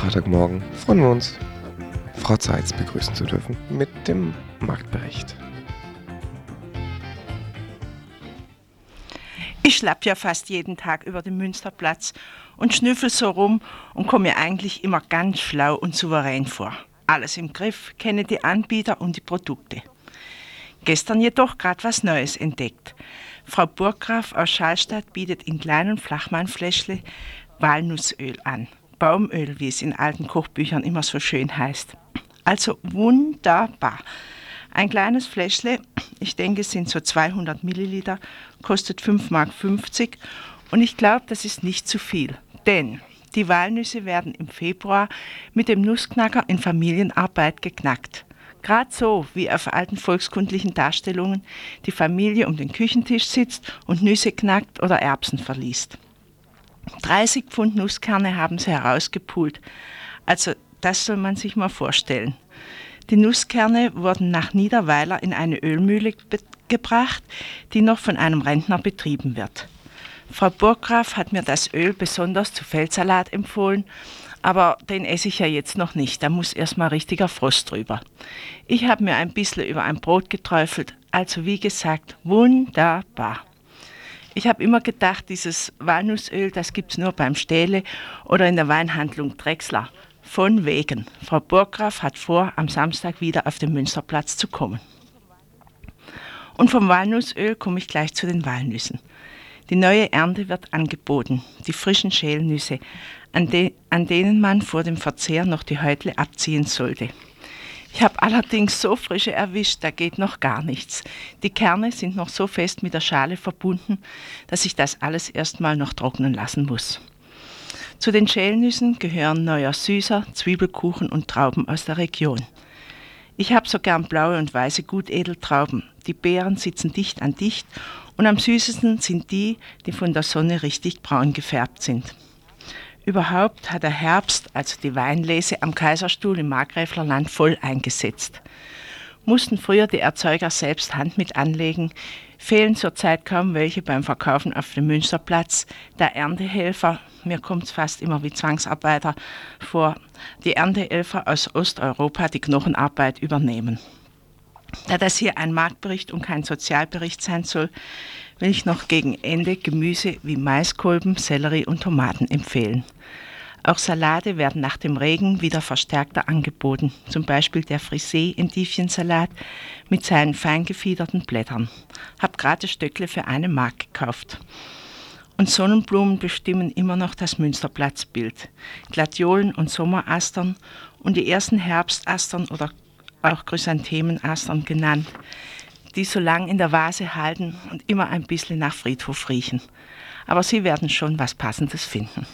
Freitagmorgen freuen wir uns, Frau Zeitz begrüßen zu dürfen mit dem Marktbericht. Ich schlapp ja fast jeden Tag über den Münsterplatz und schnüffel so rum und komme mir eigentlich immer ganz schlau und souverän vor. Alles im Griff, kenne die Anbieter und die Produkte. Gestern jedoch gerade was Neues entdeckt. Frau Burggraf aus Schallstadt bietet in kleinen Flachmannfläschle Walnussöl an. Baumöl, wie es in alten Kochbüchern immer so schön heißt. Also wunderbar. Ein kleines Fläschle, ich denke es sind so 200 Milliliter, kostet 5,50 Mark und ich glaube, das ist nicht zu viel. Denn die Walnüsse werden im Februar mit dem Nussknacker in Familienarbeit geknackt. Gerade so wie auf alten volkskundlichen Darstellungen die Familie um den Küchentisch sitzt und Nüsse knackt oder Erbsen verliest. 30 Pfund Nusskerne haben sie herausgepult. Also das soll man sich mal vorstellen. Die Nusskerne wurden nach Niederweiler in eine Ölmühle gebracht, die noch von einem Rentner betrieben wird. Frau Burggraf hat mir das Öl besonders zu Feldsalat empfohlen, aber den esse ich ja jetzt noch nicht. Da muss erstmal richtiger Frost drüber. Ich habe mir ein bisschen über ein Brot geträufelt, also wie gesagt, wunderbar. Ich habe immer gedacht, dieses Walnussöl, das gibt es nur beim Stähle oder in der Weinhandlung Drechsler. Von wegen. Frau Burggraf hat vor, am Samstag wieder auf den Münsterplatz zu kommen. Und vom Walnussöl komme ich gleich zu den Walnüssen. Die neue Ernte wird angeboten, die frischen Schälnüsse, an, de an denen man vor dem Verzehr noch die Häutle abziehen sollte. Ich habe allerdings so frische erwischt, da geht noch gar nichts. Die Kerne sind noch so fest mit der Schale verbunden, dass ich das alles erstmal noch trocknen lassen muss. Zu den Schälnüssen gehören neuer Süßer, Zwiebelkuchen und Trauben aus der Region. Ich habe so gern blaue und weiße Gutedeltrauben. Die Beeren sitzen dicht an dicht und am süßesten sind die, die von der Sonne richtig braun gefärbt sind. Überhaupt hat der Herbst, also die Weinlese am Kaiserstuhl im Markgräflerland voll eingesetzt. Mussten früher die Erzeuger selbst Hand mit anlegen, fehlen zurzeit kaum welche beim Verkaufen auf dem Münsterplatz. Der Erntehelfer, mir kommt es fast immer wie Zwangsarbeiter vor, die Erntehelfer aus Osteuropa die Knochenarbeit übernehmen. Da das hier ein Marktbericht und kein Sozialbericht sein soll, will ich noch gegen Ende Gemüse wie Maiskolben, Sellerie und Tomaten empfehlen. Auch Salate werden nach dem Regen wieder verstärkter angeboten, zum Beispiel der Frisee-Endiviensalat mit seinen fein gefiederten Blättern. Hab gerade Stöckle für eine Mark gekauft. Und Sonnenblumen bestimmen immer noch das Münsterplatzbild. Gladiolen und Sommerastern und die ersten Herbstastern oder auch Chrysanthemenastern genannt, die so lang in der Vase halten und immer ein bisschen nach Friedhof riechen. Aber Sie werden schon was Passendes finden.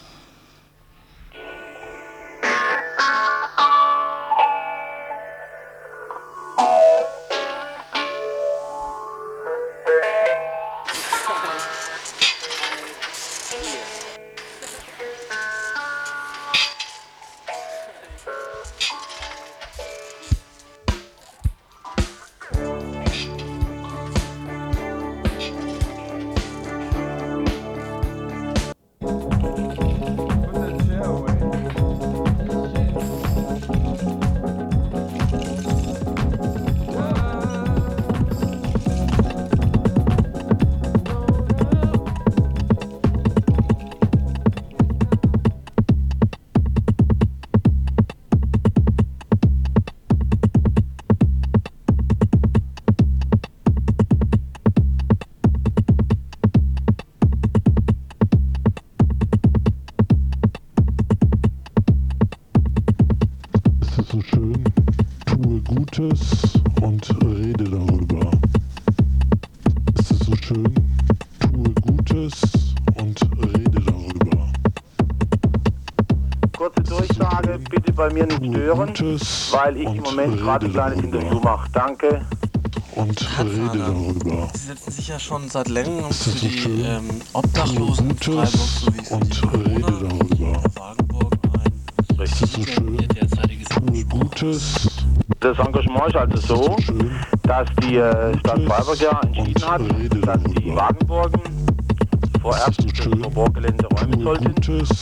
Gutes weil ich im Moment gerade ein kleines Interview mache. Danke. Und rede darüber. Sie setzen sich ja schon seit längerem für so die ähm, Obdachlosen in Freiburg sowie und rede darüber. ein. Richtig. Ist so schön? Tue Gutes. Das Engagement ist also so, dass die äh, Stadt Freiburg ja entschieden hat, dass die Wagenburgen vorerst das Laborgelände räumen sollten,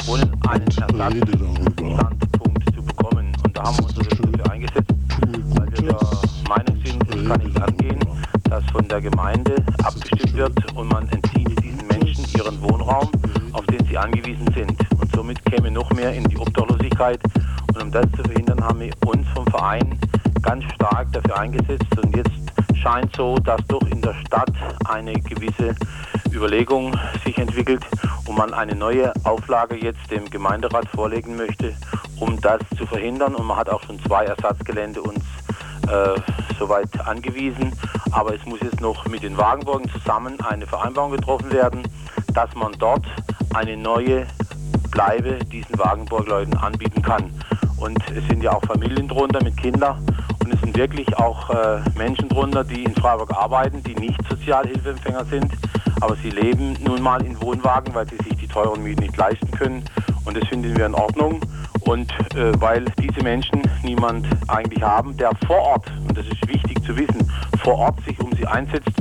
ohne einen Ersatzstandpunkt zu bekommen. Und da haben wir uns dafür eingesetzt, weil wir der Meinung sind, es kann nicht angehen, dass von der Gemeinde abgestimmt wird und man entzieht diesen Menschen ihren Wohnraum, auf den sie angewiesen sind. Und somit käme noch mehr in die Obdachlosigkeit. Und um das zu verhindern, haben wir uns vom Verein ganz stark dafür eingesetzt. Und jetzt scheint so, dass doch in der Stadt eine gewisse Überlegung sich entwickelt und man eine neue Auflage jetzt dem Gemeinderat vorlegen möchte, um das zu verhindern. Und man hat auch schon zwei Ersatzgelände uns äh, soweit angewiesen. Aber es muss jetzt noch mit den Wagenburgen zusammen eine Vereinbarung getroffen werden, dass man dort eine neue Bleibe diesen Wagenburgleuten anbieten kann. Und es sind ja auch Familien drunter mit Kindern und es sind wirklich auch äh, Menschen drunter, die in Freiburg arbeiten, die nicht Sozialhilfeempfänger sind, aber sie leben nun mal in Wohnwagen, weil sie sich die teuren Mieten nicht leisten können. Und das finden wir in Ordnung. Und äh, weil diese Menschen niemand eigentlich haben, der vor Ort, und das ist wichtig zu wissen, vor Ort sich um sie einsetzt,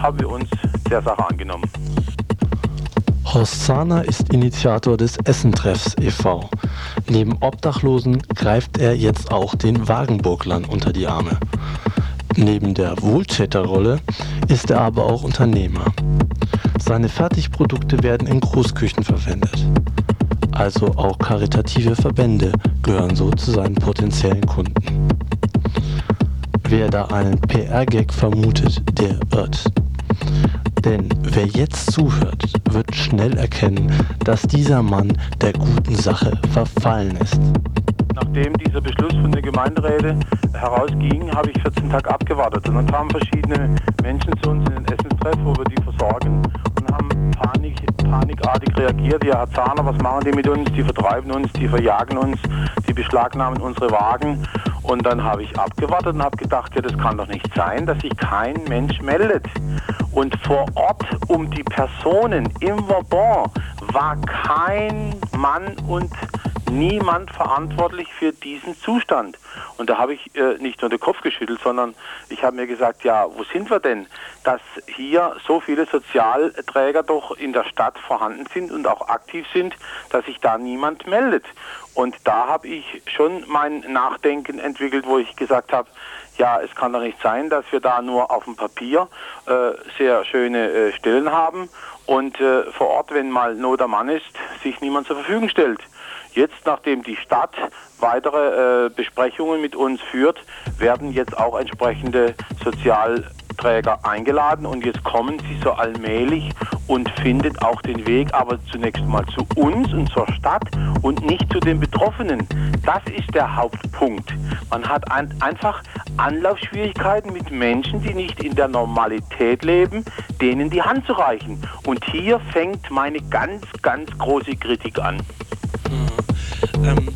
haben wir uns der Sache angenommen. Horst Zahner ist Initiator des Essentreffs e.V. Neben Obdachlosen greift er jetzt auch den Wagenburglern unter die Arme. Neben der Wohltäterrolle ist er aber auch Unternehmer. Seine Fertigprodukte werden in Großküchen verwendet. Also auch karitative Verbände gehören so zu seinen potenziellen Kunden. Wer da einen PR-Gag vermutet, der irrt. Denn wer jetzt zuhört, wird schnell erkennen, dass dieser Mann der guten Sache verfallen ist. Nachdem dieser Beschluss von der Gemeinderäte herausging, habe ich 14 Tage abgewartet. Und dann kamen verschiedene Menschen zu uns in den Essenstreff, wo wir die versorgen und haben panik, panikartig reagiert. Ja, Herr Zahner, was machen die mit uns? Die vertreiben uns, die verjagen uns, die beschlagnahmen unsere Wagen. Und dann habe ich abgewartet und habe gedacht, ja, das kann doch nicht sein, dass sich kein Mensch meldet. Und vor Ort um die Personen im Vauban war kein Mann und niemand verantwortlich für diesen Zustand. Und da habe ich äh, nicht nur den Kopf geschüttelt, sondern ich habe mir gesagt, ja, wo sind wir denn, dass hier so viele Sozialträger doch in der Stadt vorhanden sind und auch aktiv sind, dass sich da niemand meldet. Und da habe ich schon mein Nachdenken entwickelt, wo ich gesagt habe, ja, es kann doch nicht sein, dass wir da nur auf dem Papier äh, sehr schöne äh, Stellen haben und äh, vor Ort, wenn mal Not am Mann ist, sich niemand zur Verfügung stellt. Jetzt, nachdem die Stadt weitere äh, Besprechungen mit uns führt, werden jetzt auch entsprechende Sozialträger eingeladen und jetzt kommen sie so allmählich und findet auch den Weg, aber zunächst mal zu uns und zur Stadt und nicht zu den Betroffenen. Das ist der Hauptpunkt. Man hat ein, einfach Anlaufschwierigkeiten mit Menschen, die nicht in der Normalität leben, denen die Hand zu reichen. Und hier fängt meine ganz, ganz große Kritik an. Mhm. Ähm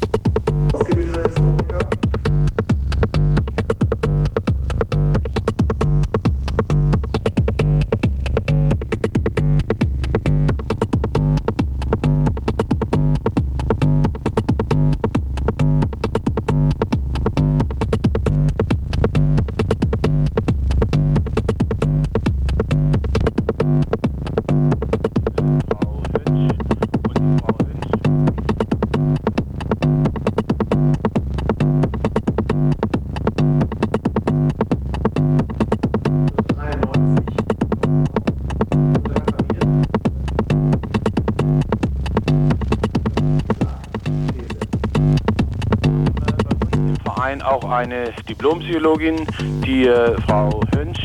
eine Diplompsychologin, die äh, Frau Hönsch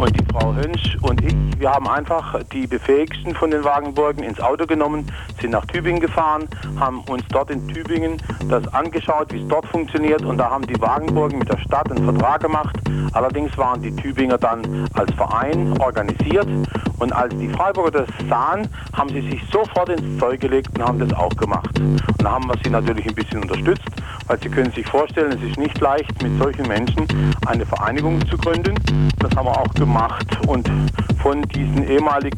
und die Frau Hönsch und ich, wir haben einfach die befähigsten von den Wagenburgen ins Auto genommen, sind nach Tübingen gefahren, haben uns dort in Tübingen das angeschaut, wie es dort funktioniert und da haben die Wagenburgen mit der Stadt einen Vertrag gemacht. Allerdings waren die Tübinger dann als Verein organisiert und als die Freiburger das sahen, haben sie sich sofort ins Zeug gelegt und haben das auch gemacht. Und da haben wir sie natürlich ein bisschen unterstützt weil Sie können sich vorstellen, es ist nicht leicht, mit solchen Menschen eine Vereinigung zu gründen. Das haben wir auch gemacht. Und von diesen ehemalig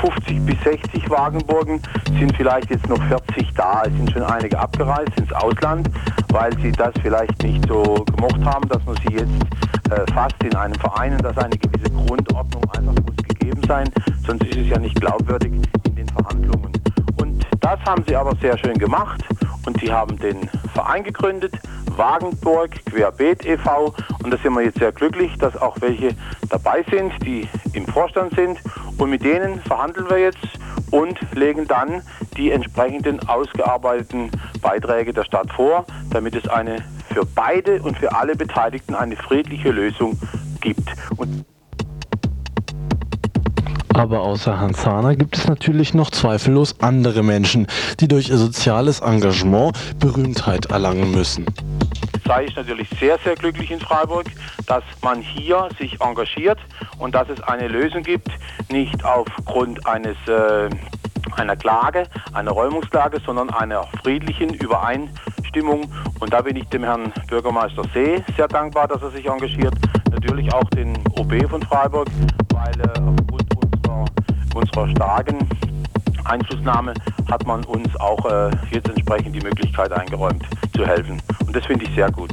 50 bis 60 Wagenburgen sind vielleicht jetzt noch 40 da. Es sind schon einige abgereist ins Ausland, weil sie das vielleicht nicht so gemocht haben, dass man sie jetzt äh, fasst in einem Verein dass eine gewisse Grundordnung einfach muss gegeben sein. Sonst ist es ja nicht glaubwürdig, in den Verhandlungen. Und das haben sie aber sehr schön gemacht und sie haben den Verein gegründet, Wagenburg Querbeet e.V. Und da sind wir jetzt sehr glücklich, dass auch welche dabei sind, die im Vorstand sind. Und mit denen verhandeln wir jetzt und legen dann die entsprechenden ausgearbeiteten Beiträge der Stadt vor, damit es eine für beide und für alle Beteiligten eine friedliche Lösung gibt. Und aber außer Hans Zahner gibt es natürlich noch zweifellos andere Menschen, die durch ihr soziales Engagement Berühmtheit erlangen müssen. Sei ich natürlich sehr, sehr glücklich in Freiburg, dass man hier sich engagiert und dass es eine Lösung gibt, nicht aufgrund eines äh, einer Klage, einer Räumungsklage, sondern einer friedlichen Übereinstimmung. Und da bin ich dem Herrn Bürgermeister See sehr dankbar, dass er sich engagiert. Natürlich auch den OB von Freiburg, weil äh, aufgrund unserer, starken Einflussnahme hat man uns auch äh, jetzt entsprechend die Möglichkeit eingeräumt zu helfen. Und das finde ich sehr gut.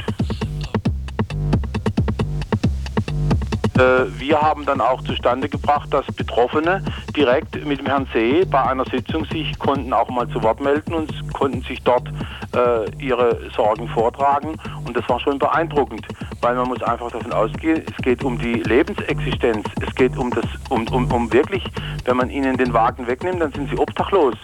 Äh, wir haben dann auch zustande gebracht, dass Betroffene direkt mit dem Herrn See bei einer Sitzung sich konnten auch mal zu Wort melden und konnten sich dort äh, ihre Sorgen vortragen. Und das war schon beeindruckend, weil man muss einfach davon ausgehen, es geht um die Lebensexistenz. Es geht um das, um, um, um wirklich, wenn man ihnen den Wagen wegnimmt, dann sind sie obdachlos.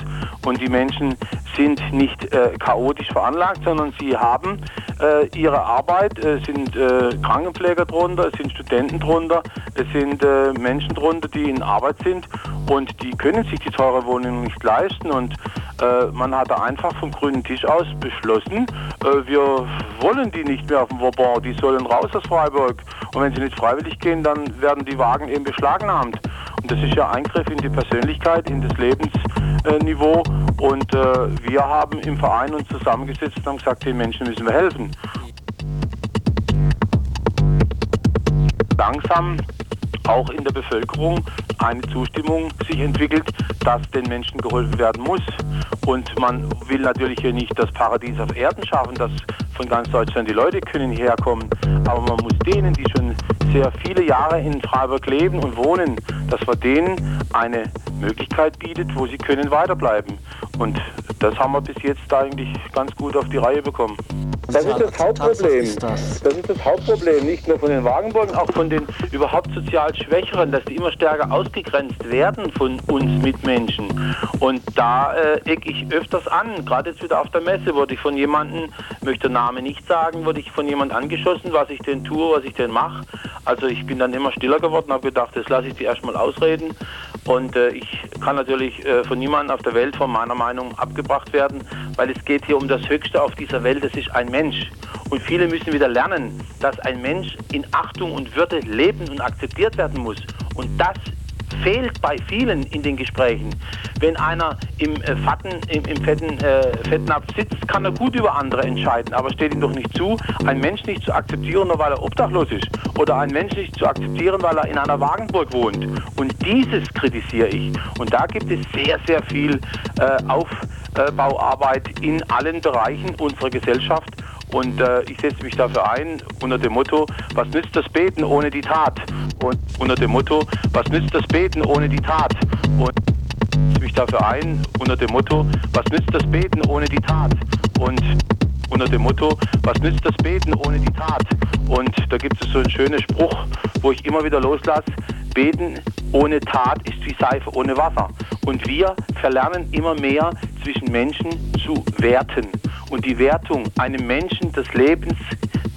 Und die Menschen sind nicht äh, chaotisch veranlagt, sondern sie haben äh, ihre Arbeit. Es sind äh, Krankenpfleger drunter, es sind Studenten drunter, es sind äh, Menschen drunter, die in Arbeit sind und die können sich die teure Wohnung nicht leisten. Und äh, man hat da einfach vom grünen Tisch aus beschlossen, äh, wir wollen die nicht mehr auf dem Vauban, die sollen raus aus Freiburg. Und wenn sie nicht freiwillig gehen, dann werden die Wagen eben beschlagnahmt. Das ist ja Eingriff in die Persönlichkeit, in das Lebensniveau. Und äh, wir haben im Verein uns zusammengesetzt und haben gesagt, den Menschen müssen wir helfen. Langsam auch in der Bevölkerung eine Zustimmung sich entwickelt, dass den Menschen geholfen werden muss. Und man will natürlich hier nicht das Paradies auf Erden schaffen, dass von ganz Deutschland die Leute können hierher kommen. Aber man muss denen, die schon sehr viele Jahre in Freiburg leben und wohnen, dass man denen eine Möglichkeit bietet, wo sie können weiterbleiben. Und das haben wir bis jetzt eigentlich ganz gut auf die Reihe bekommen. Das ist das Hauptproblem. Ist das? das? ist das Hauptproblem, nicht nur von den Wagenburgen, auch von den überhaupt sozial Schwächeren, dass die immer stärker ausgegrenzt werden von uns Mitmenschen. Und da äh, eck ich öfters an. Gerade jetzt wieder auf der Messe wurde ich von jemandem, möchte der Name nicht sagen, wurde ich von jemandem angeschossen, was ich denn tue, was ich denn mache. Also ich bin dann immer stiller geworden, habe gedacht, das lasse ich die erstmal ausreden. Und äh, ich kann natürlich äh, von niemandem auf der Welt von meiner Meinung abgebracht werden, weil es geht hier um das Höchste auf dieser Welt, das ist ein Mensch. Und viele müssen wieder lernen, dass ein Mensch in Achtung und Würde leben und akzeptiert werden muss. Und das fehlt bei vielen in den Gesprächen. Wenn einer im, äh, Fatten, im, im fetten, äh, Fettnapf sitzt, kann er gut über andere entscheiden, aber steht ihm doch nicht zu, einen Mensch nicht zu akzeptieren, nur weil er obdachlos ist. Oder einen Mensch nicht zu akzeptieren, weil er in einer Wagenburg wohnt. Und dieses kritisiere ich. Und da gibt es sehr, sehr viel äh, Aufbauarbeit in allen Bereichen unserer Gesellschaft. Und äh, ich setze mich dafür ein unter dem Motto, was nützt das Beten ohne die Tat? Und unter dem Motto, was nützt das Beten ohne die Tat? Und mich dafür ein unter dem Motto, was nützt das Beten ohne die Tat? Und unter dem Motto, was nützt das Beten ohne die Tat? Und da gibt es so einen schönen Spruch, wo ich immer wieder loslasse, Beten ohne Tat ist wie Seife ohne Wasser. Und wir verlernen immer mehr zwischen Menschen zu werten und die Wertung einem Menschen des Lebens,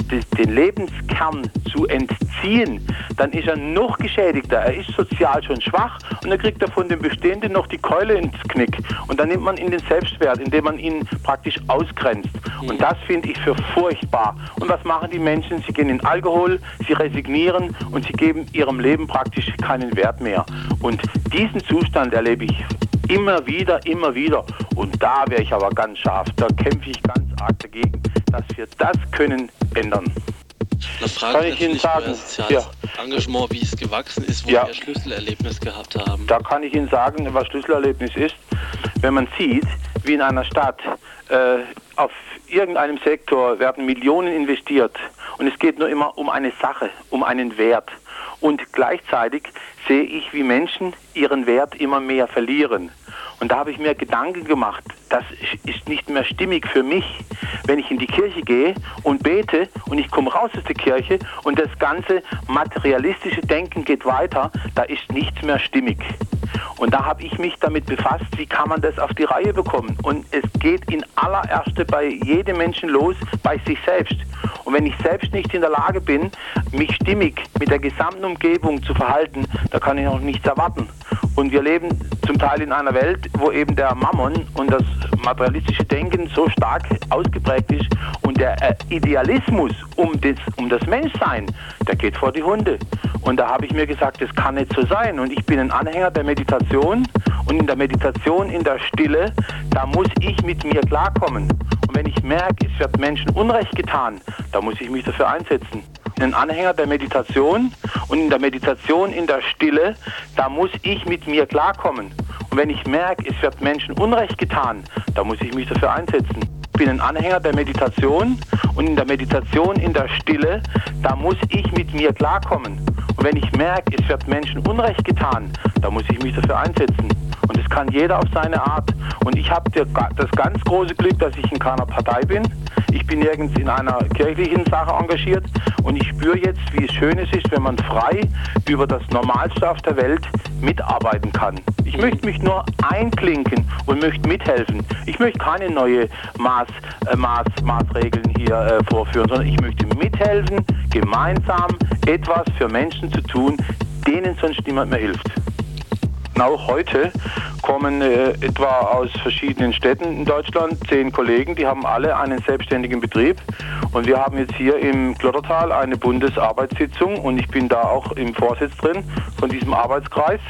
den Lebenskern zu entziehen, dann ist er noch geschädigter. Er ist sozial schon schwach und dann kriegt er von dem Bestehenden noch die Keule ins Knick. Und dann nimmt man ihn den Selbstwert, indem man ihn praktisch ausgrenzt. Und das finde ich für furchtbar. Und was machen die Menschen? Sie gehen in Alkohol, sie resignieren und sie geben ihrem Leben praktisch keinen Wert mehr. Und diesen Zustand erlebe ich Immer wieder, immer wieder. Und da wäre ich aber ganz scharf. Da kämpfe ich ganz arg dagegen, dass wir das können ändern. Da frage kann ich Ihnen sagen, ja. Engagement, wie es gewachsen ist, wo ja. wir Schlüsselerlebnis gehabt haben. Da kann ich Ihnen sagen, was Schlüsselerlebnis ist. Wenn man sieht, wie in einer Stadt äh, auf irgendeinem Sektor werden Millionen investiert und es geht nur immer um eine Sache, um einen Wert. Und gleichzeitig sehe ich, wie Menschen ihren Wert immer mehr verlieren. Und da habe ich mir Gedanken gemacht, das ist nicht mehr stimmig für mich, wenn ich in die Kirche gehe und bete und ich komme raus aus der Kirche und das ganze materialistische Denken geht weiter, da ist nichts mehr stimmig. Und da habe ich mich damit befasst, wie kann man das auf die Reihe bekommen. Und es geht in allererste bei jedem Menschen los, bei sich selbst. Und wenn ich selbst nicht in der Lage bin, mich stimmig mit der gesamten Umgebung zu verhalten, da kann ich auch nichts erwarten. Und wir leben zum Teil in einer Welt, wo eben der Mammon und das materialistische Denken so stark ausgeprägt ist und der äh, Idealismus um das, um das Menschsein, der geht vor die Hunde. Und da habe ich mir gesagt, das kann nicht so sein. Und ich bin ein Anhänger der Meditation und in der Meditation, in der Stille, da muss ich mit mir klarkommen. Und wenn ich merke, es wird Menschen Unrecht getan, da muss ich mich dafür einsetzen ein Anhänger der Meditation und in der Meditation in der Stille, da muss ich mit mir klarkommen. Und wenn ich merke, es wird Menschen Unrecht getan, da muss ich mich dafür einsetzen. Ich bin ein Anhänger der Meditation und in der Meditation in der Stille, da muss ich mit mir klarkommen. Und wenn ich merke, es wird Menschen Unrecht getan, da muss ich mich dafür einsetzen. Kann jeder auf seine Art. Und ich habe das ganz große Glück, dass ich in keiner Partei bin. Ich bin nirgends in einer kirchlichen Sache engagiert und ich spüre jetzt, wie schön es ist, wenn man frei über das Normalste auf der Welt mitarbeiten kann. Ich möchte mich nur einklinken und möchte mithelfen. Ich möchte keine neue Maß, äh, Maß, Maßregeln hier äh, vorführen, sondern ich möchte mithelfen, gemeinsam etwas für Menschen zu tun, denen sonst niemand mehr hilft. Auch heute kommen äh, etwa aus verschiedenen Städten in Deutschland zehn Kollegen, die haben alle einen selbstständigen Betrieb. Und wir haben jetzt hier im Klottertal eine Bundesarbeitssitzung und ich bin da auch im Vorsitz drin von diesem Arbeitskreis.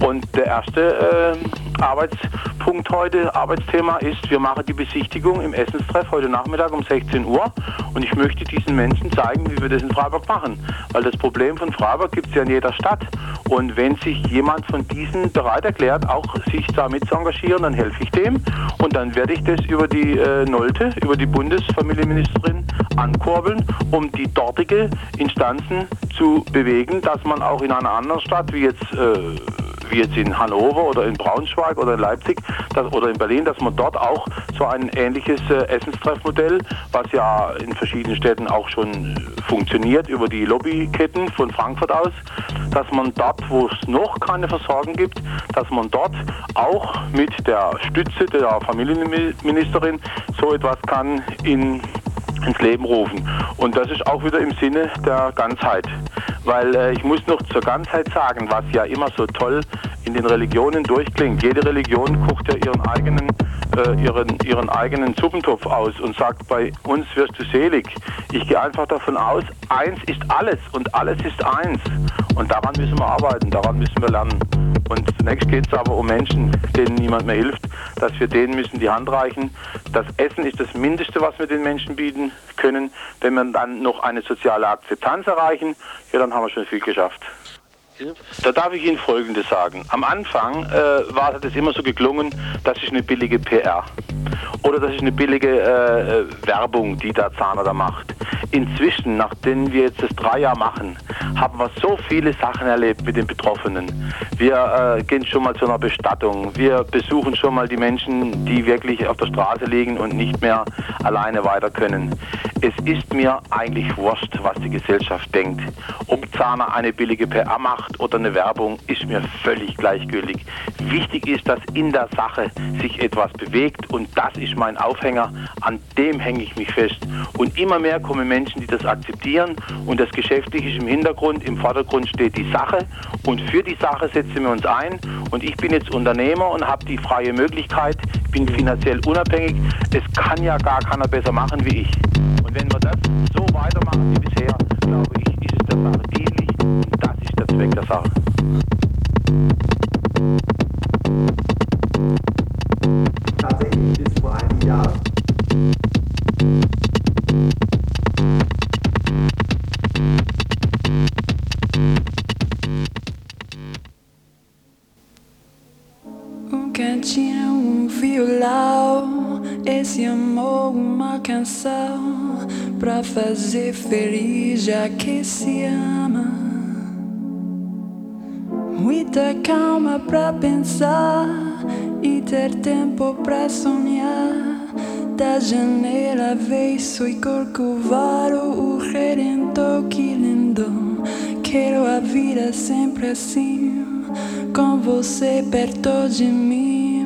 Und der erste äh, Arbeitspunkt heute, Arbeitsthema ist, wir machen die Besichtigung im Essenstreff heute Nachmittag um 16 Uhr. Und ich möchte diesen Menschen zeigen, wie wir das in Freiburg machen. Weil das Problem von Freiburg gibt es ja in jeder Stadt. Und wenn sich jemand von diesen bereit erklärt, auch sich damit zu engagieren, dann helfe ich dem. Und dann werde ich das über die äh, Nolte, über die Bundesfamilienministerin ankurbeln, um die dortige Instanzen zu bewegen, dass man auch in einer anderen Stadt, wie jetzt äh, wie jetzt in Hannover oder in Braunschweig oder in Leipzig dass, oder in Berlin, dass man dort auch so ein ähnliches äh, Essenstreffmodell, was ja in verschiedenen Städten auch schon funktioniert über die Lobbyketten von Frankfurt aus, dass man dort, wo es noch keine Versorgung gibt, dass man dort auch mit der Stütze der Familienministerin so etwas kann in ins Leben rufen. Und das ist auch wieder im Sinne der Ganzheit. Weil äh, ich muss noch zur Ganzheit sagen, was ja immer so toll in den Religionen durchklingt. Jede Religion guckt ja ihren eigenen, äh, ihren, ihren eigenen Suppentopf aus und sagt, bei uns wirst du selig. Ich gehe einfach davon aus, eins ist alles und alles ist eins. Und daran müssen wir arbeiten, daran müssen wir lernen. Und zunächst geht es aber um Menschen, denen niemand mehr hilft, dass wir denen müssen die Hand reichen. Das Essen ist das Mindeste, was wir den Menschen bieten können. Wenn wir dann noch eine soziale Akzeptanz erreichen, ja, dann haben wir schon viel geschafft. Da darf ich Ihnen Folgendes sagen. Am Anfang äh, war das immer so geklungen, das ist eine billige PR. Oder das ist eine billige äh, äh, Werbung, die der Zahner da macht. Inzwischen, nachdem wir jetzt das drei Jahre machen, haben wir so viele Sachen erlebt mit den Betroffenen. Wir äh, gehen schon mal zu einer Bestattung. Wir besuchen schon mal die Menschen, die wirklich auf der Straße liegen und nicht mehr alleine weiter können. Es ist mir eigentlich wurscht, was die Gesellschaft denkt. Ob Zahner eine billige PR macht oder eine Werbung, ist mir völlig gleichgültig. Wichtig ist, dass in der Sache sich etwas bewegt und das ist mein Aufhänger. An dem hänge ich mich fest. Und immer mehr kommen Menschen, die das akzeptieren und das Geschäftliche ist im Hintergrund, im Vordergrund steht die Sache und für die Sache setzen wir uns ein. Und ich bin jetzt Unternehmer und habe die freie Möglichkeit, bin finanziell unabhängig. Es kann ja gar keiner besser machen wie ich. Und wenn wir das so weitermachen wie bisher, glaube ich, ist es der Sache dienlich das ist der Zweck der Sache. Tatsächlich bis vor einem Jahr cantinho, um violão, esse amor, uma canção pra fazer feliz já que se ama. Muita calma pra pensar e ter tempo pra sonhar. Da janela vejo e corcovado o redentor que lindo. Quero a vida sempre assim, com você perto de mim,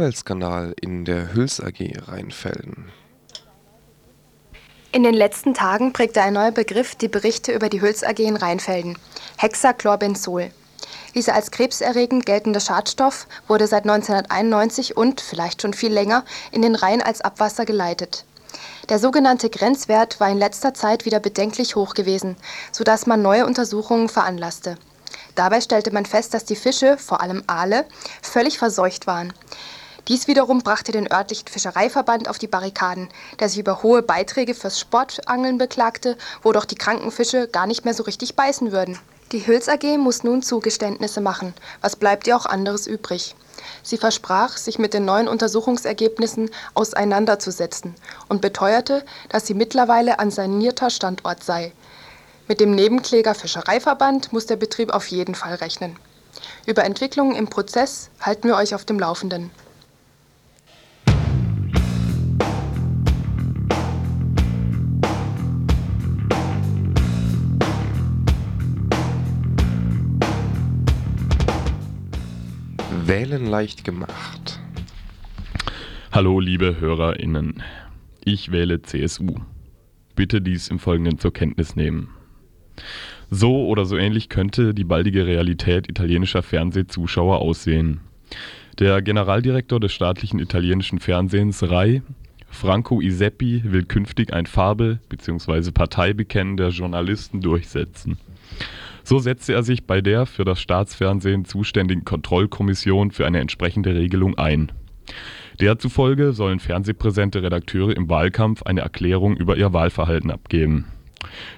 Umweltskandal in der Hüls AG Rheinfelden. In den letzten Tagen prägte ein neuer Begriff die Berichte über die Hüls AG in Rheinfelden. Hexachlorbenzol. Dieser als krebserregend geltende Schadstoff wurde seit 1991 und, vielleicht schon viel länger, in den Rhein als Abwasser geleitet. Der sogenannte Grenzwert war in letzter Zeit wieder bedenklich hoch gewesen, sodass man neue Untersuchungen veranlasste. Dabei stellte man fest, dass die Fische, vor allem Aale, völlig verseucht waren. Dies wiederum brachte den örtlichen Fischereiverband auf die Barrikaden, der sich über hohe Beiträge fürs Sportangeln beklagte, wo doch die kranken Fische gar nicht mehr so richtig beißen würden. Die Hüls AG muss nun Zugeständnisse machen. Was bleibt ihr auch anderes übrig? Sie versprach, sich mit den neuen Untersuchungsergebnissen auseinanderzusetzen und beteuerte, dass sie mittlerweile ein sanierter Standort sei. Mit dem Nebenkläger Fischereiverband muss der Betrieb auf jeden Fall rechnen. Über Entwicklungen im Prozess halten wir euch auf dem Laufenden. Wählen leicht gemacht. Hallo, liebe HörerInnen. Ich wähle CSU. Bitte dies im Folgenden zur Kenntnis nehmen. So oder so ähnlich könnte die baldige Realität italienischer Fernsehzuschauer aussehen. Der Generaldirektor des staatlichen italienischen Fernsehens RAI, Franco Iseppi, will künftig ein Farbe- bzw. Parteibekennen der Journalisten durchsetzen. So setzte er sich bei der für das Staatsfernsehen zuständigen Kontrollkommission für eine entsprechende Regelung ein. Der zufolge sollen fernsehpräsente Redakteure im Wahlkampf eine Erklärung über ihr Wahlverhalten abgeben.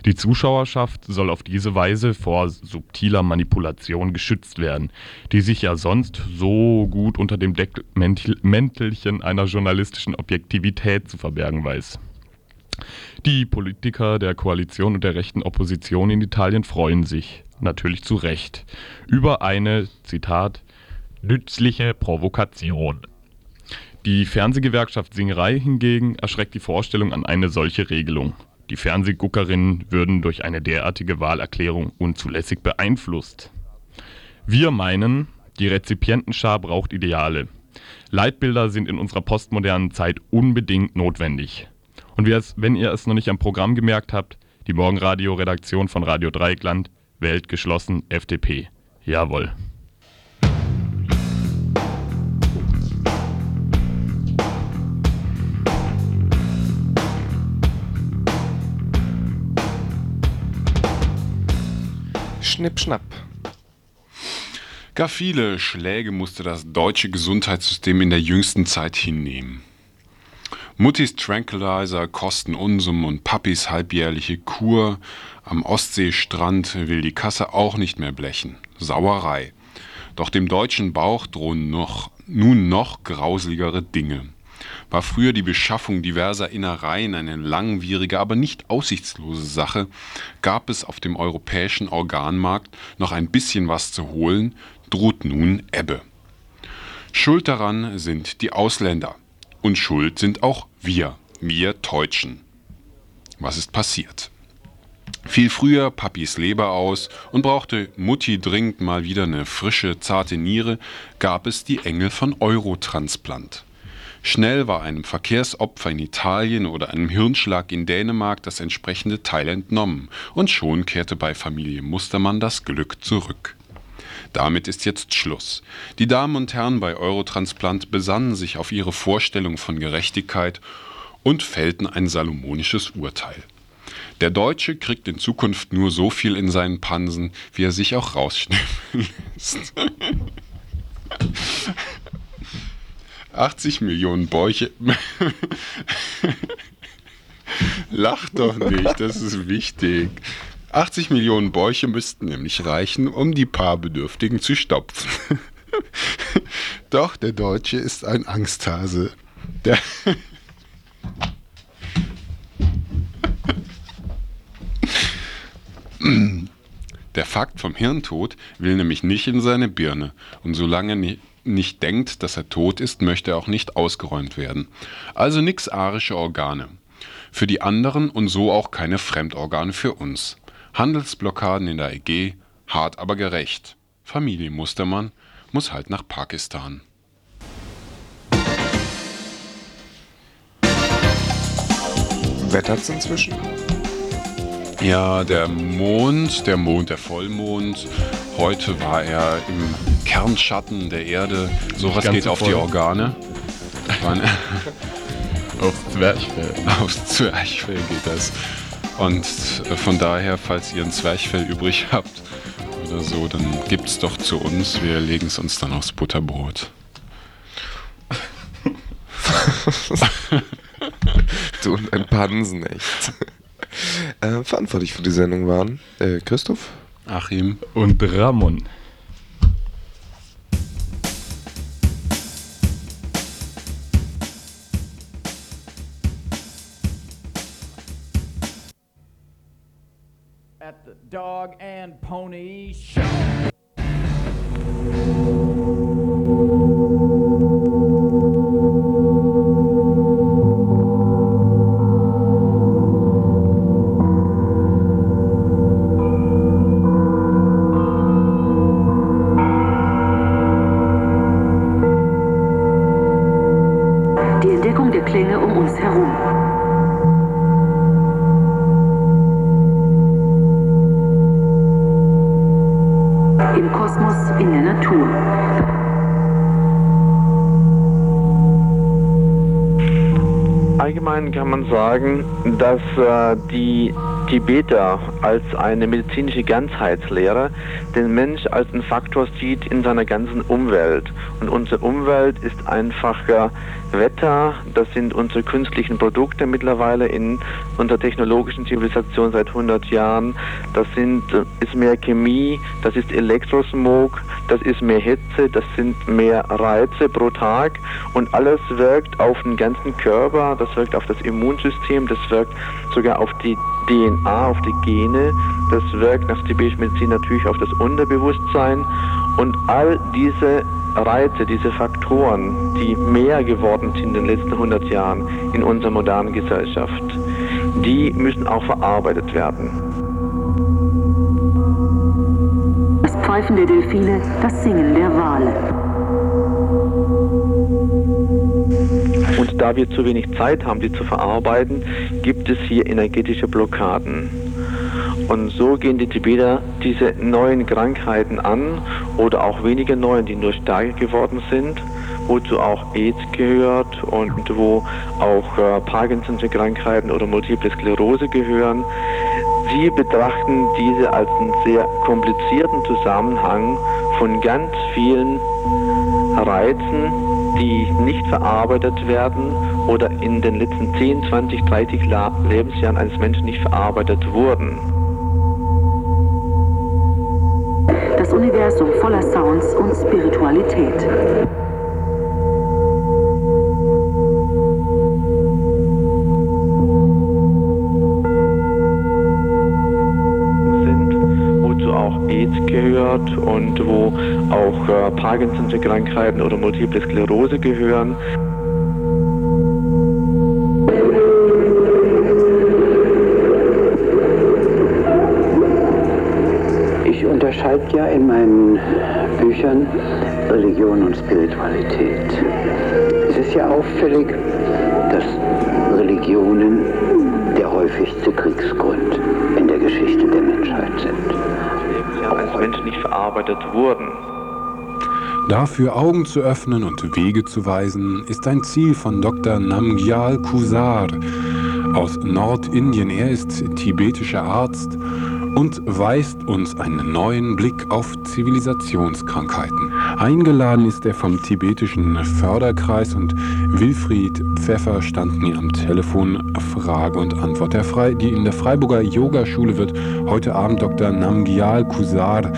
Die Zuschauerschaft soll auf diese Weise vor subtiler Manipulation geschützt werden, die sich ja sonst so gut unter dem Deckmäntelchen einer journalistischen Objektivität zu verbergen weiß. Die Politiker der Koalition und der rechten Opposition in Italien freuen sich, natürlich zu Recht, über eine, Zitat, nützliche Provokation. Die Fernsehgewerkschaft Singerei hingegen erschreckt die Vorstellung an eine solche Regelung. Die Fernsehguckerinnen würden durch eine derartige Wahlerklärung unzulässig beeinflusst. Wir meinen, die Rezipientenschar braucht Ideale. Leitbilder sind in unserer postmodernen Zeit unbedingt notwendig. Und wenn ihr es noch nicht am Programm gemerkt habt, die Morgenradio-Redaktion von Radio Dreieckland wählt geschlossen FDP. Jawohl. Schnipp, schnapp. Gar viele Schläge musste das deutsche Gesundheitssystem in der jüngsten Zeit hinnehmen. Muttis Tranquilizer kosten Unsummen und Papis halbjährliche Kur am Ostseestrand will die Kasse auch nicht mehr blechen. Sauerei. Doch dem deutschen Bauch drohen noch, nun noch grauseligere Dinge. War früher die Beschaffung diverser Innereien eine langwierige, aber nicht aussichtslose Sache, gab es auf dem europäischen Organmarkt noch ein bisschen was zu holen, droht nun Ebbe. Schuld daran sind die Ausländer. Und schuld sind auch wir, wir Deutschen. Was ist passiert? Fiel früher Papis Leber aus und brauchte Mutti dringend mal wieder eine frische, zarte Niere, gab es die Engel von Eurotransplant. Schnell war einem Verkehrsopfer in Italien oder einem Hirnschlag in Dänemark das entsprechende Teil entnommen und schon kehrte bei Familie Mustermann das Glück zurück. Damit ist jetzt Schluss. Die Damen und Herren bei Eurotransplant besannen sich auf ihre Vorstellung von Gerechtigkeit und fällten ein salomonisches Urteil. Der Deutsche kriegt in Zukunft nur so viel in seinen Pansen, wie er sich auch rausschnüffeln lässt. 80 Millionen Bäuche. Lach doch nicht, das ist wichtig. 80 Millionen Bäuche müssten nämlich reichen, um die paar Bedürftigen zu stopfen. Doch der Deutsche ist ein Angsthase. Der Der Fakt vom Hirntod will nämlich nicht in seine Birne. Und solange er nicht denkt, dass er tot ist, möchte er auch nicht ausgeräumt werden. Also nix arische Organe. Für die anderen und so auch keine Fremdorgane für uns. Handelsblockaden in der EG, hart aber gerecht. Familie Mustermann muss halt nach Pakistan. Wettert's inzwischen? Ja, der Mond, der Mond, der Vollmond. Heute war er im Kernschatten der Erde. Sowas geht auf voll. die Organe. Aufs Zwerchfell. Aufs Zwerchfell geht das. Und äh, von daher, falls ihr ein Zwerchfell übrig habt oder so, dann gibt's doch zu uns. Wir legen es uns dann aufs Butterbrot. du und ein Pansen, echt. Äh, verantwortlich für die Sendung waren äh, Christoph, Achim und Ramon. Dog and Pony Show. Sagen, dass äh, die Tibeter als eine medizinische Ganzheitslehre den Mensch als einen Faktor sieht in seiner ganzen Umwelt. Und unsere Umwelt ist einfach äh, Wetter, das sind unsere künstlichen Produkte mittlerweile in unserer technologischen Zivilisation seit 100 Jahren. Das sind, äh, ist mehr Chemie, das ist Elektrosmog, das ist mehr Hitze, das sind mehr Reize pro Tag. Und alles wirkt auf den ganzen Körper, das wirkt auf das Immunsystem, das wirkt sogar auf die DNA, auf die Gene, das wirkt nach tibetischer Medizin natürlich auf das Unterbewusstsein. Und all diese Reize, diese Faktoren, die mehr geworden sind in den letzten 100 Jahren in unserer modernen Gesellschaft, die müssen auch verarbeitet werden. Pfeifen der Delfine, das Singen der Wale. Und da wir zu wenig Zeit haben, die zu verarbeiten, gibt es hier energetische Blockaden. Und so gehen die Tibeter diese neuen Krankheiten an oder auch weniger neuen, die nur stärker geworden sind, wozu auch AIDS gehört und wo auch äh, Parkinson'sche Krankheiten oder Multiple Sklerose gehören. Sie betrachten diese als einen sehr komplizierten Zusammenhang von ganz vielen Reizen, die nicht verarbeitet werden oder in den letzten 10, 20, 30 La Lebensjahren eines Menschen nicht verarbeitet wurden. Das Universum voller Sounds und Spiritualität. Parkinson'sche Krankheiten oder Multiple Sklerose gehören. Ich unterscheide ja in meinen Büchern Religion und Spiritualität. Es ist ja auffällig, dass Religionen der häufigste Kriegsgrund in der Geschichte der Menschheit sind. Eines Menschen nicht verarbeitet wurden. Dafür Augen zu öffnen und Wege zu weisen, ist ein Ziel von Dr. Namgyal Kusar aus Nordindien. Er ist tibetischer Arzt und weist uns einen neuen Blick auf Zivilisationskrankheiten. Eingeladen ist er vom tibetischen Förderkreis und Wilfried Pfeffer stand mir am Telefon Frage und Antwort. Der Frei, die in der Freiburger Yogaschule wird heute Abend Dr. Namgyal Kusar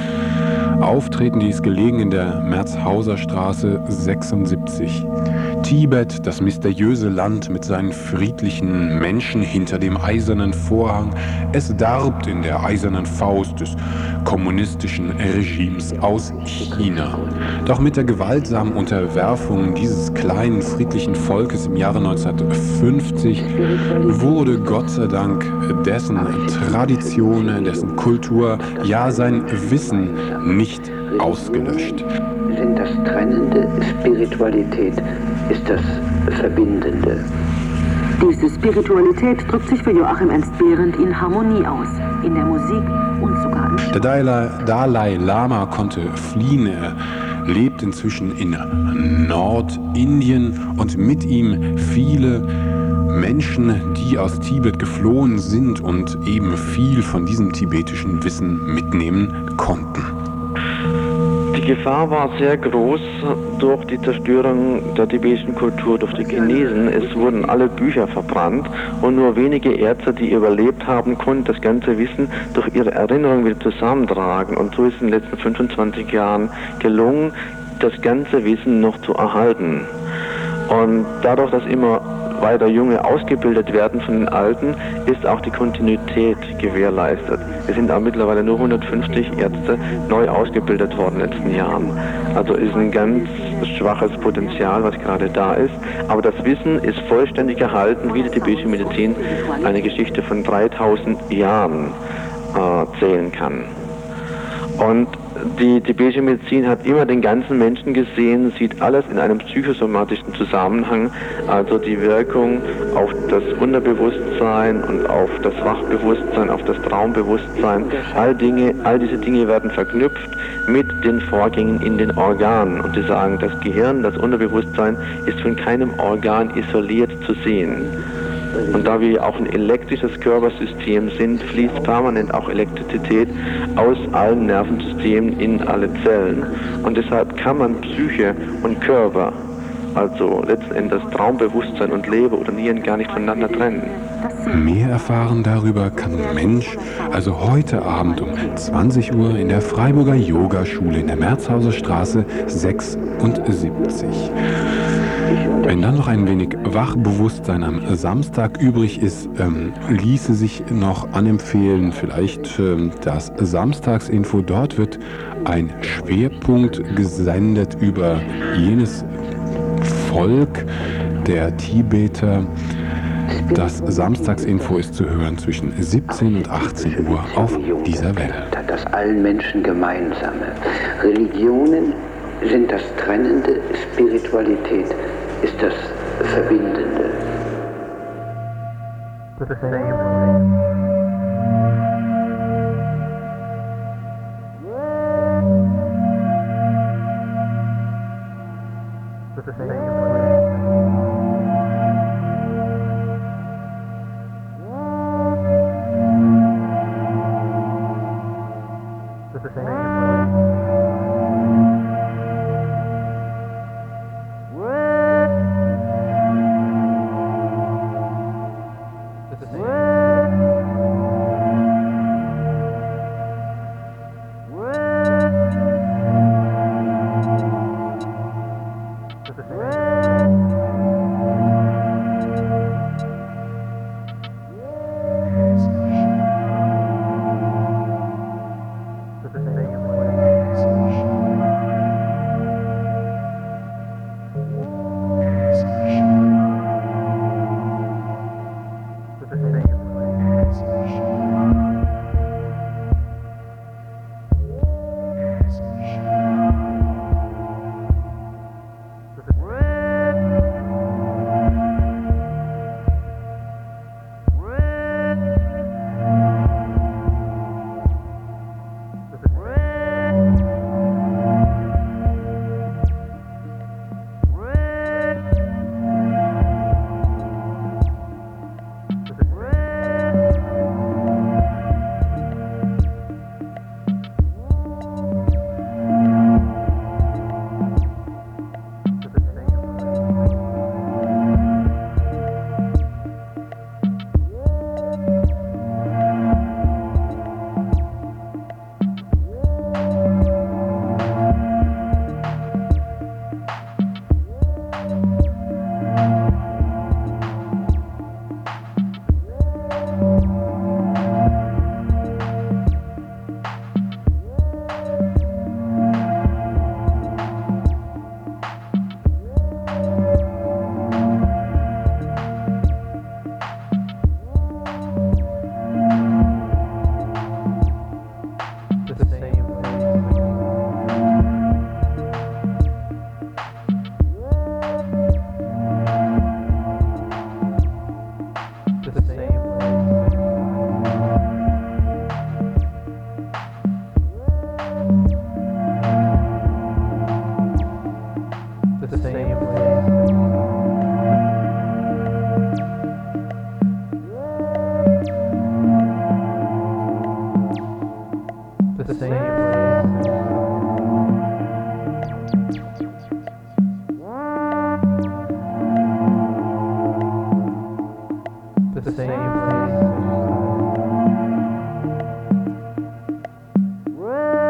auftreten. Die ist gelegen in der Merzhauser Straße 76. Tibet, das mysteriöse Land mit seinen friedlichen Menschen hinter dem eisernen Vorhang, es darbt in der eisernen Faust des kommunistischen Regimes aus China. Doch mit der gewaltsamen Unterwerfung dieses kleinen friedlichen Volkes im Jahre 1950 wurde Gott sei Dank dessen Tradition, dessen Kultur, ja sein Wissen nicht ausgelöscht. Sind das Trennende Spiritualität? Ist das Verbindende? Diese Spiritualität drückt sich für Joachim Ernst Behrendt in Harmonie aus, in der Musik und sogar im Der Dalai, Dalai Lama konnte fliehen. Er lebt inzwischen in Nordindien und mit ihm viele Menschen, die aus Tibet geflohen sind und eben viel von diesem tibetischen Wissen mitnehmen konnten. Die Gefahr war sehr groß durch die Zerstörung der tibetischen Kultur durch die Chinesen. Es wurden alle Bücher verbrannt und nur wenige Ärzte, die überlebt haben, konnten das ganze Wissen durch ihre Erinnerungen wieder zusammentragen. Und so ist es in den letzten 25 Jahren gelungen, das ganze Wissen noch zu erhalten. Und dadurch, dass immer weiter Junge ausgebildet werden von den Alten, ist auch die Kontinuität gewährleistet. Es sind auch mittlerweile nur 150 Ärzte neu ausgebildet worden in den letzten Jahren. Also ist ein ganz schwaches Potenzial, was gerade da ist. Aber das Wissen ist vollständig erhalten, wie die tibetische Medizin eine Geschichte von 3000 Jahren äh, zählen kann. Und die tibetische Medizin hat immer den ganzen Menschen gesehen, sieht alles in einem psychosomatischen Zusammenhang, also die Wirkung auf das Unterbewusstsein und auf das Wachbewusstsein, auf das Traumbewusstsein. All, Dinge, all diese Dinge werden verknüpft mit den Vorgängen in den Organen. Und sie sagen, das Gehirn, das Unterbewusstsein ist von keinem Organ isoliert zu sehen. Und da wir auch ein elektrisches Körpersystem sind, fließt permanent auch Elektrizität aus allen Nervensystemen in alle Zellen. Und deshalb kann man Psyche und Körper, also letzten Endes Traumbewusstsein und Leber oder Nieren gar nicht voneinander trennen. Mehr erfahren darüber kann Mensch also heute Abend um 20 Uhr in der Freiburger Yogaschule in der Merzhauser Straße 76. Wenn dann noch ein wenig Wachbewusstsein am Samstag übrig ist, ähm, ließe sich noch anempfehlen, vielleicht ähm, das Samstagsinfo. Dort wird ein Schwerpunkt gesendet über jenes Volk der Tibeter. Das Samstagsinfo ist zu hören zwischen 17 und 18 Uhr auf dieser Welle. Hat das allen Menschen gemeinsame. Religionen sind das Trennende, Spiritualität ist das Verbindende.